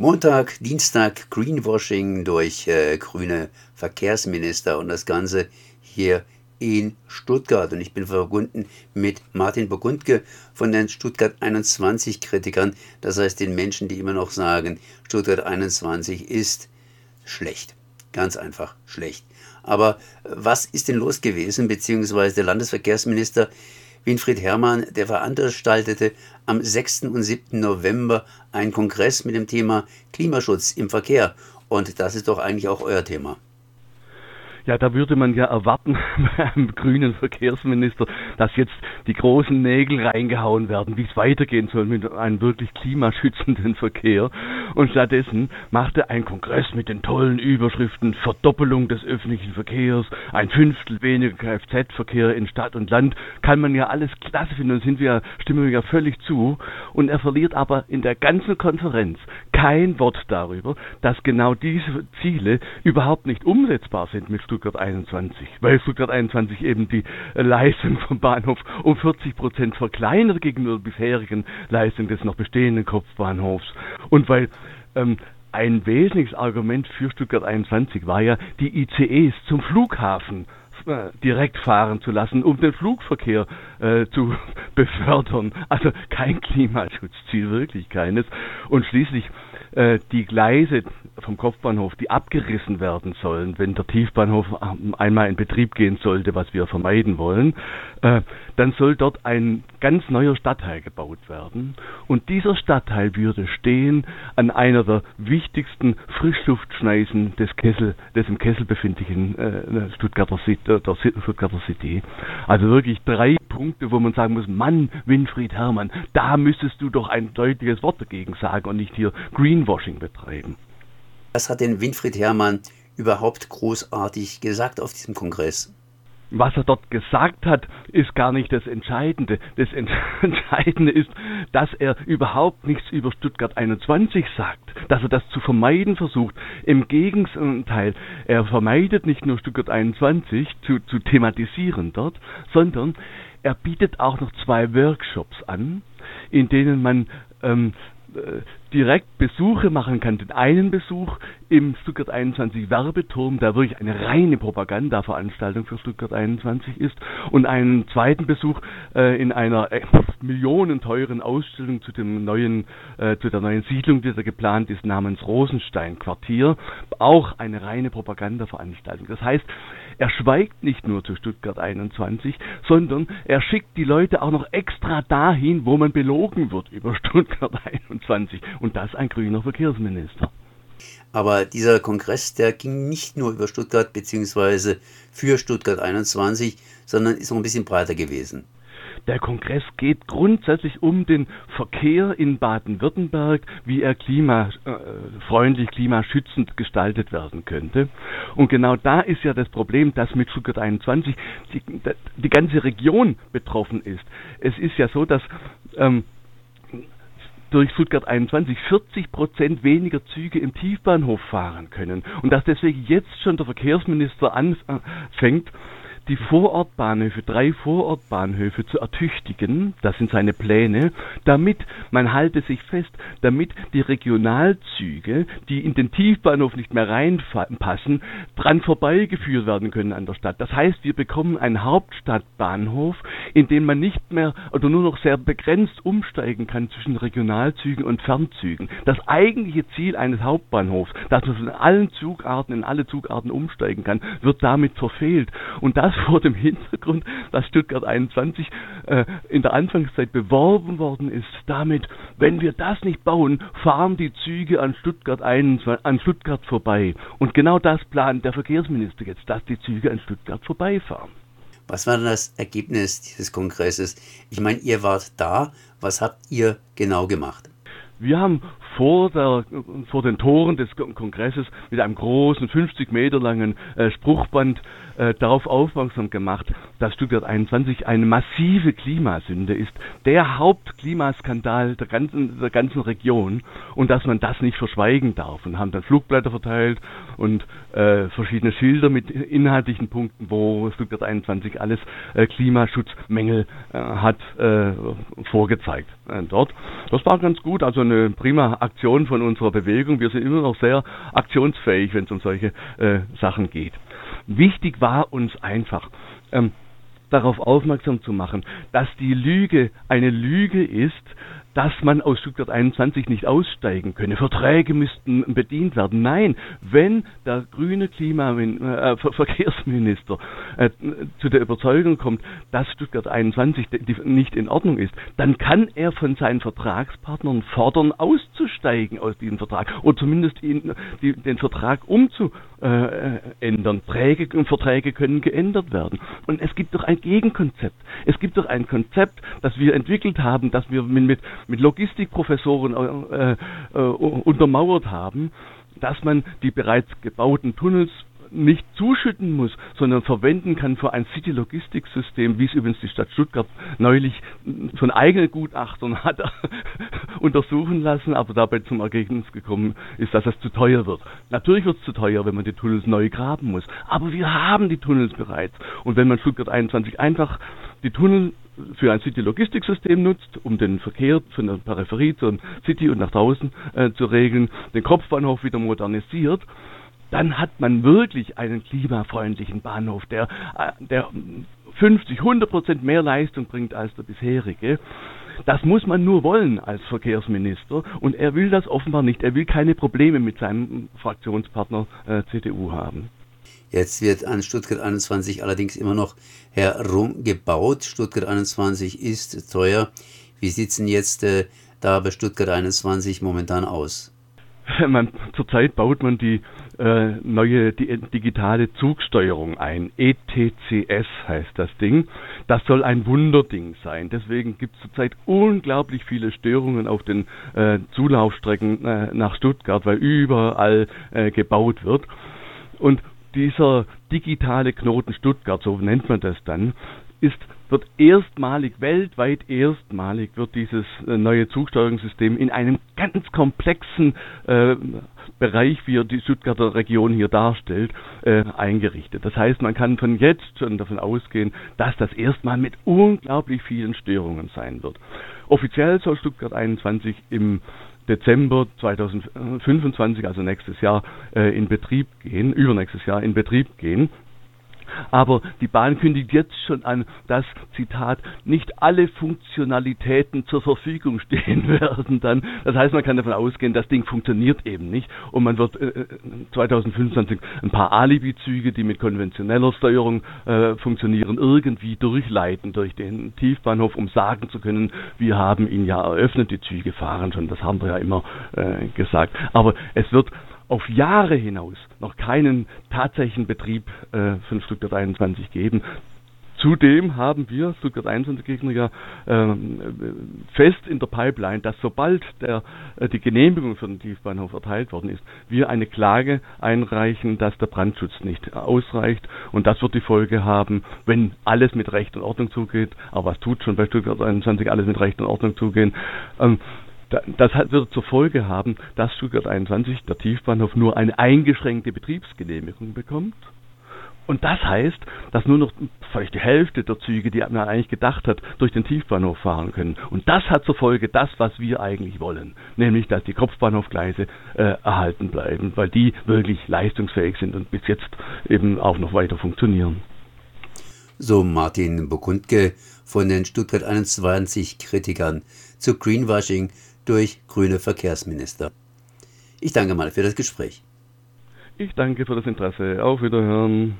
Montag, Dienstag Greenwashing durch äh, grüne Verkehrsminister und das Ganze hier in Stuttgart. Und ich bin verbunden mit Martin Burgundke von den Stuttgart 21 Kritikern. Das heißt den Menschen, die immer noch sagen, Stuttgart 21 ist schlecht. Ganz einfach schlecht. Aber äh, was ist denn los gewesen? Beziehungsweise der Landesverkehrsminister Winfried Herrmann, der veranstaltete am 6. und 7. November einen Kongress mit dem Thema Klimaschutz im Verkehr. Und das ist doch eigentlich auch euer Thema. Ja, da würde man ja erwarten beim grünen Verkehrsminister, dass jetzt die großen Nägel reingehauen werden, wie es weitergehen soll mit einem wirklich klimaschützenden Verkehr. Und stattdessen macht er einen Kongress mit den tollen Überschriften Verdoppelung des öffentlichen Verkehrs, ein Fünftel weniger Kfz-Verkehr in Stadt und Land. Kann man ja alles klasse finden und sind wir, stimmen wir ja völlig zu. Und er verliert aber in der ganzen Konferenz kein Wort darüber, dass genau diese Ziele überhaupt nicht umsetzbar sind mit Stuttgart Stuttgart 21, weil Stuttgart 21 eben die Leistung vom Bahnhof um 40 Prozent verkleinert gegenüber bisherigen Leistung des noch bestehenden Kopfbahnhofs und weil ähm, ein wesentliches Argument für Stuttgart 21 war ja, die ICEs zum Flughafen äh, direkt fahren zu lassen, um den Flugverkehr äh, zu befördern. Also kein Klimaschutzziel, wirklich keines. Und schließlich äh, die Gleise vom Kopfbahnhof, die abgerissen werden sollen, wenn der Tiefbahnhof einmal in Betrieb gehen sollte, was wir vermeiden wollen, äh, dann soll dort ein ganz neuer Stadtteil gebaut werden. Und dieser Stadtteil würde stehen an einer der wichtigsten Frischluftschneisen des Kessel, des im Kessel befindlichen äh, Stuttgarter, City, der Stuttgarter City. Also wirklich drei Punkte, wo man sagen muss, Mann, Winfried Herrmann, da müsstest du doch ein deutliches Wort dagegen sagen und nicht hier Greenwashing betreiben. Was hat denn Winfried Herrmann überhaupt großartig gesagt auf diesem Kongress? was er dort gesagt hat, ist gar nicht das Entscheidende. Das Entscheidende ist, dass er überhaupt nichts über Stuttgart 21 sagt, dass er das zu vermeiden versucht. Im Gegenteil, er vermeidet nicht nur Stuttgart 21 zu, zu thematisieren dort, sondern er bietet auch noch zwei Workshops an, in denen man ähm, äh, direkt Besuche machen kann. Den einen Besuch im Stuttgart 21 Werbeturm, der wirklich eine reine Propaganda-Veranstaltung für Stuttgart 21 ist, und einen zweiten Besuch äh, in einer äh, millionenteuren Ausstellung zu dem neuen, äh, zu der neuen Siedlung, die da geplant ist, namens Rosenstein Quartier, auch eine reine Propaganda-Veranstaltung. Das heißt, er schweigt nicht nur zu Stuttgart 21, sondern er schickt die Leute auch noch extra dahin, wo man belogen wird über Stuttgart 21. Und das ein grüner Verkehrsminister. Aber dieser Kongress, der ging nicht nur über Stuttgart bzw. für Stuttgart 21, sondern ist noch ein bisschen breiter gewesen. Der Kongress geht grundsätzlich um den Verkehr in Baden-Württemberg, wie er klimafreundlich, klimaschützend gestaltet werden könnte. Und genau da ist ja das Problem, dass mit Stuttgart 21 die, die ganze Region betroffen ist. Es ist ja so, dass ähm, durch Stuttgart 21 40 Prozent weniger Züge im Tiefbahnhof fahren können und dass deswegen jetzt schon der Verkehrsminister anfängt, die Vorortbahnhöfe, drei Vorortbahnhöfe zu ertüchtigen, das sind seine Pläne, damit, man halte sich fest, damit die Regionalzüge, die in den Tiefbahnhof nicht mehr reinpassen, dran vorbeigeführt werden können an der Stadt. Das heißt, wir bekommen einen Hauptstadtbahnhof, in dem man nicht mehr oder nur noch sehr begrenzt umsteigen kann zwischen Regionalzügen und Fernzügen. Das eigentliche Ziel eines Hauptbahnhofs, dass man von allen Zugarten in alle Zugarten umsteigen kann, wird damit verfehlt. Und das vor dem Hintergrund, dass Stuttgart 21 äh, in der Anfangszeit beworben worden ist, damit, wenn wir das nicht bauen, fahren die Züge an Stuttgart, 21, an Stuttgart vorbei. Und genau das plant der Verkehrsminister jetzt, dass die Züge an Stuttgart vorbeifahren. Was war denn das Ergebnis dieses Kongresses? Ich meine, ihr wart da. Was habt ihr genau gemacht? Wir haben vor, der, vor den Toren des Kongresses mit einem großen, 50 Meter langen äh, Spruchband äh, darauf aufmerksam gemacht, dass Stuttgart 21 eine massive Klimasünde ist, der Hauptklimaskandal der ganzen, der ganzen Region und dass man das nicht verschweigen darf und haben dann Flugblätter verteilt und äh, verschiedene Schilder mit inhaltlichen Punkten, wo Stuttgart 21 alles äh, Klimaschutzmängel äh, hat äh, vorgezeigt dort. Das war ganz gut, also eine prima Aktion von unserer Bewegung. Wir sind immer noch sehr aktionsfähig, wenn es um solche äh, Sachen geht. Wichtig war uns einfach, ähm, darauf aufmerksam zu machen, dass die Lüge eine Lüge ist, dass man aus Stuttgart 21 nicht aussteigen könne. Verträge müssten bedient werden. Nein, wenn der grüne Klima äh, äh, zu der Überzeugung kommt, dass Stuttgart 21 nicht in Ordnung ist, dann kann er von seinen Vertragspartnern fordern, auszusteigen aus diesem Vertrag oder zumindest ihn, die, den Vertrag umzuändern. Träge und Verträge können geändert werden. Und es gibt doch ein Gegenkonzept. Es gibt doch ein Konzept, das wir entwickelt haben, das wir mit, mit Logistikprofessoren äh, äh, untermauert haben, dass man die bereits gebauten Tunnels nicht zuschütten muss, sondern verwenden kann für ein City-Logistiksystem, wie es übrigens die Stadt Stuttgart neulich von eigenen Gutachtern hat untersuchen lassen, aber dabei zum Ergebnis gekommen ist, dass es zu teuer wird. Natürlich wird es zu teuer, wenn man die Tunnels neu graben muss, aber wir haben die Tunnels bereits. Und wenn man Stuttgart 21 einfach die Tunnel für ein City-Logistiksystem nutzt, um den Verkehr von der Peripherie zur City und nach draußen äh, zu regeln, den Kopfbahnhof wieder modernisiert, dann hat man wirklich einen klimafreundlichen Bahnhof, der, äh, der 50, 100 Prozent mehr Leistung bringt als der bisherige. Das muss man nur wollen als Verkehrsminister und er will das offenbar nicht. Er will keine Probleme mit seinem Fraktionspartner äh, CDU haben. Jetzt wird an Stuttgart 21 allerdings immer noch herumgebaut. Stuttgart 21 ist teuer. Wie sieht es denn jetzt äh, da bei Stuttgart 21 momentan aus? Man, zurzeit baut man die äh, neue die, digitale Zugsteuerung ein. ETCS heißt das Ding. Das soll ein Wunderding sein. Deswegen gibt es zurzeit unglaublich viele Störungen auf den äh, Zulaufstrecken äh, nach Stuttgart, weil überall äh, gebaut wird. Und dieser digitale Knoten Stuttgart, so nennt man das dann, ist, wird erstmalig, weltweit erstmalig, wird dieses äh, neue Zugsteuerungssystem in einem ganz komplexen äh, Bereich, wie er die Stuttgarter Region hier darstellt, äh, eingerichtet. Das heißt, man kann von jetzt schon davon ausgehen, dass das erstmal mit unglaublich vielen Störungen sein wird. Offiziell soll Stuttgart 21 im Dezember 2025, also nächstes Jahr, äh, in Betrieb gehen, übernächstes Jahr in Betrieb gehen. Aber die Bahn kündigt jetzt schon an, dass, Zitat, nicht alle Funktionalitäten zur Verfügung stehen werden dann. Das heißt, man kann davon ausgehen, das Ding funktioniert eben nicht und man wird äh, 2025 äh, ein paar Alibi-Züge, die mit konventioneller Steuerung äh, funktionieren, irgendwie durchleiten durch den Tiefbahnhof, um sagen zu können, wir haben ihn ja eröffnet, die Züge fahren schon, das haben wir ja immer äh, gesagt. Aber es wird auf Jahre hinaus noch keinen tatsächlichen Betrieb äh, von Stuttgart 21 geben. Zudem haben wir, Stuttgart 21 Gegner ja äh, fest in der Pipeline, dass sobald der, äh, die Genehmigung für den Tiefbahnhof erteilt worden ist, wir eine Klage einreichen, dass der Brandschutz nicht ausreicht. Und das wird die Folge haben, wenn alles mit Recht und Ordnung zugeht, aber was tut schon bei Stuttgart 21 alles mit Recht und Ordnung zugehen, ähm, das wird zur Folge haben, dass Stuttgart 21, der Tiefbahnhof, nur eine eingeschränkte Betriebsgenehmigung bekommt. Und das heißt, dass nur noch vielleicht die Hälfte der Züge, die man eigentlich gedacht hat, durch den Tiefbahnhof fahren können. Und das hat zur Folge das, was wir eigentlich wollen, nämlich dass die Kopfbahnhofgleise äh, erhalten bleiben, weil die wirklich leistungsfähig sind und bis jetzt eben auch noch weiter funktionieren. So Martin Bokundke von den Stuttgart 21 Kritikern zu Greenwashing durch grüne Verkehrsminister. Ich danke mal für das Gespräch. Ich danke für das Interesse. Auf Wiederhören.